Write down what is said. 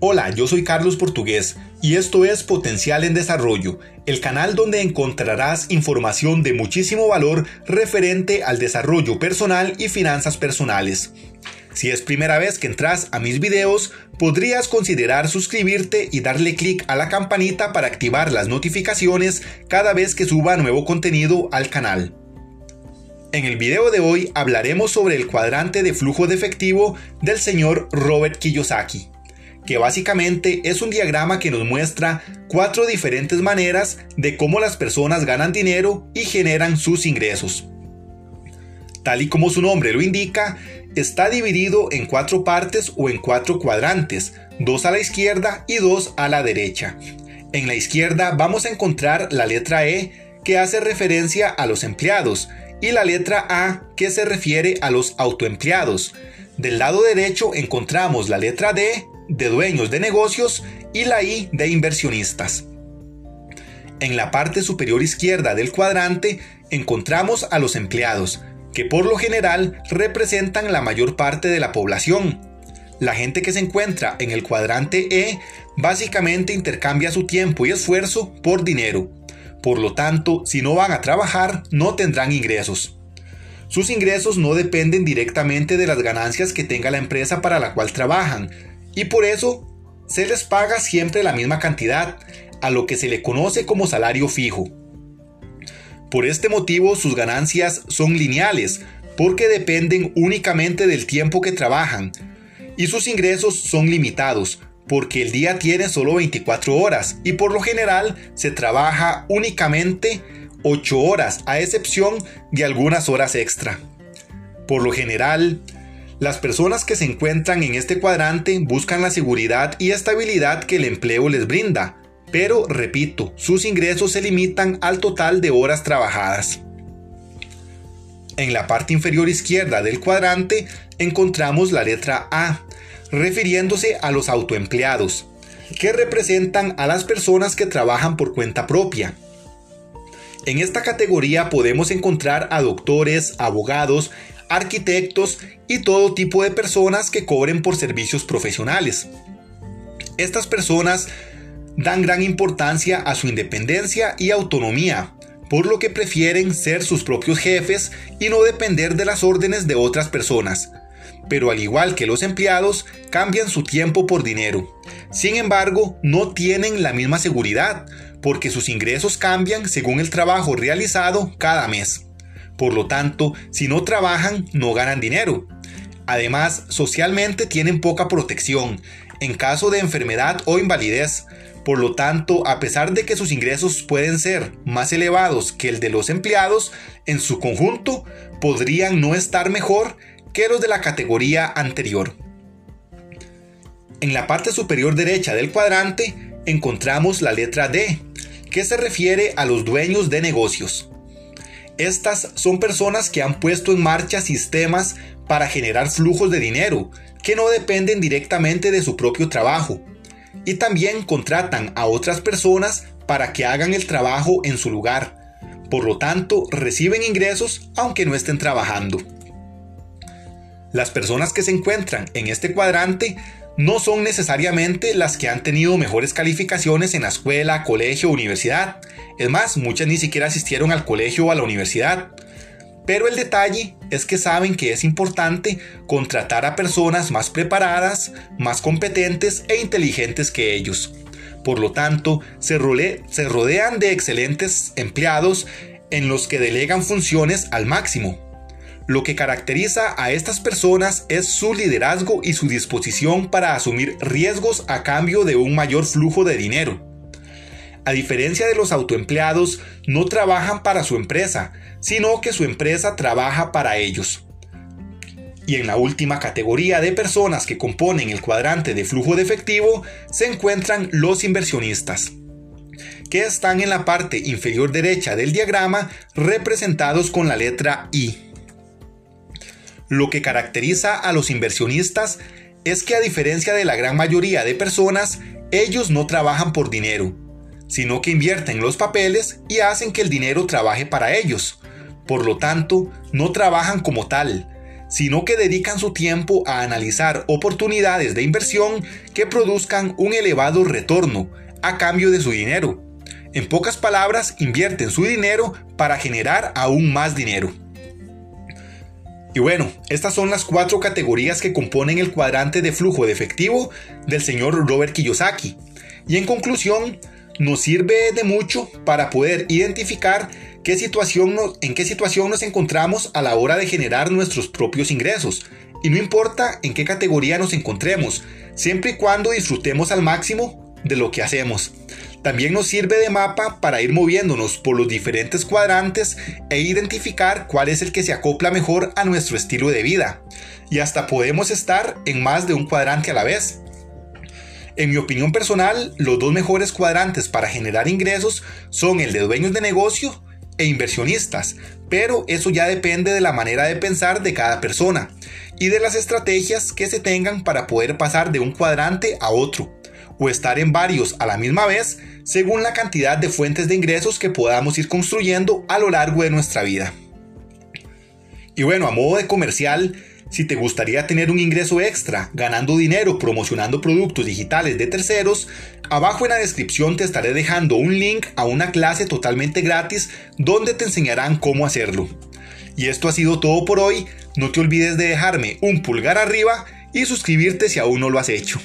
Hola, yo soy Carlos Portugués y esto es Potencial en Desarrollo, el canal donde encontrarás información de muchísimo valor referente al desarrollo personal y finanzas personales. Si es primera vez que entras a mis videos, podrías considerar suscribirte y darle clic a la campanita para activar las notificaciones cada vez que suba nuevo contenido al canal. En el video de hoy hablaremos sobre el cuadrante de flujo de efectivo del señor Robert Kiyosaki que básicamente es un diagrama que nos muestra cuatro diferentes maneras de cómo las personas ganan dinero y generan sus ingresos. Tal y como su nombre lo indica, está dividido en cuatro partes o en cuatro cuadrantes, dos a la izquierda y dos a la derecha. En la izquierda vamos a encontrar la letra E que hace referencia a los empleados y la letra A que se refiere a los autoempleados. Del lado derecho encontramos la letra D de dueños de negocios y la I de inversionistas. En la parte superior izquierda del cuadrante encontramos a los empleados, que por lo general representan la mayor parte de la población. La gente que se encuentra en el cuadrante E básicamente intercambia su tiempo y esfuerzo por dinero. Por lo tanto, si no van a trabajar, no tendrán ingresos. Sus ingresos no dependen directamente de las ganancias que tenga la empresa para la cual trabajan, y por eso se les paga siempre la misma cantidad, a lo que se le conoce como salario fijo. Por este motivo sus ganancias son lineales, porque dependen únicamente del tiempo que trabajan, y sus ingresos son limitados, porque el día tiene solo 24 horas y por lo general se trabaja únicamente 8 horas, a excepción de algunas horas extra. Por lo general, las personas que se encuentran en este cuadrante buscan la seguridad y estabilidad que el empleo les brinda, pero repito, sus ingresos se limitan al total de horas trabajadas. En la parte inferior izquierda del cuadrante encontramos la letra A, refiriéndose a los autoempleados, que representan a las personas que trabajan por cuenta propia. En esta categoría podemos encontrar a doctores, abogados, arquitectos y todo tipo de personas que cobren por servicios profesionales. Estas personas dan gran importancia a su independencia y autonomía, por lo que prefieren ser sus propios jefes y no depender de las órdenes de otras personas. Pero al igual que los empleados, cambian su tiempo por dinero. Sin embargo, no tienen la misma seguridad, porque sus ingresos cambian según el trabajo realizado cada mes. Por lo tanto, si no trabajan, no ganan dinero. Además, socialmente tienen poca protección en caso de enfermedad o invalidez. Por lo tanto, a pesar de que sus ingresos pueden ser más elevados que el de los empleados, en su conjunto podrían no estar mejor que los de la categoría anterior. En la parte superior derecha del cuadrante encontramos la letra D, que se refiere a los dueños de negocios. Estas son personas que han puesto en marcha sistemas para generar flujos de dinero que no dependen directamente de su propio trabajo. Y también contratan a otras personas para que hagan el trabajo en su lugar. Por lo tanto, reciben ingresos aunque no estén trabajando. Las personas que se encuentran en este cuadrante no son necesariamente las que han tenido mejores calificaciones en la escuela, colegio universidad. Es más, muchas ni siquiera asistieron al colegio o a la universidad. Pero el detalle es que saben que es importante contratar a personas más preparadas, más competentes e inteligentes que ellos. Por lo tanto, se rodean de excelentes empleados en los que delegan funciones al máximo. Lo que caracteriza a estas personas es su liderazgo y su disposición para asumir riesgos a cambio de un mayor flujo de dinero. A diferencia de los autoempleados, no trabajan para su empresa, sino que su empresa trabaja para ellos. Y en la última categoría de personas que componen el cuadrante de flujo de efectivo se encuentran los inversionistas, que están en la parte inferior derecha del diagrama representados con la letra I. Lo que caracteriza a los inversionistas es que a diferencia de la gran mayoría de personas, ellos no trabajan por dinero, sino que invierten los papeles y hacen que el dinero trabaje para ellos. Por lo tanto, no trabajan como tal, sino que dedican su tiempo a analizar oportunidades de inversión que produzcan un elevado retorno a cambio de su dinero. En pocas palabras, invierten su dinero para generar aún más dinero. Y bueno, estas son las cuatro categorías que componen el cuadrante de flujo de efectivo del señor Robert Kiyosaki. Y en conclusión, nos sirve de mucho para poder identificar qué situación en qué situación nos encontramos a la hora de generar nuestros propios ingresos. Y no importa en qué categoría nos encontremos, siempre y cuando disfrutemos al máximo de lo que hacemos. También nos sirve de mapa para ir moviéndonos por los diferentes cuadrantes e identificar cuál es el que se acopla mejor a nuestro estilo de vida. Y hasta podemos estar en más de un cuadrante a la vez. En mi opinión personal, los dos mejores cuadrantes para generar ingresos son el de dueños de negocio e inversionistas, pero eso ya depende de la manera de pensar de cada persona y de las estrategias que se tengan para poder pasar de un cuadrante a otro o estar en varios a la misma vez según la cantidad de fuentes de ingresos que podamos ir construyendo a lo largo de nuestra vida. Y bueno, a modo de comercial, si te gustaría tener un ingreso extra ganando dinero promocionando productos digitales de terceros, abajo en la descripción te estaré dejando un link a una clase totalmente gratis donde te enseñarán cómo hacerlo. Y esto ha sido todo por hoy, no te olvides de dejarme un pulgar arriba y suscribirte si aún no lo has hecho.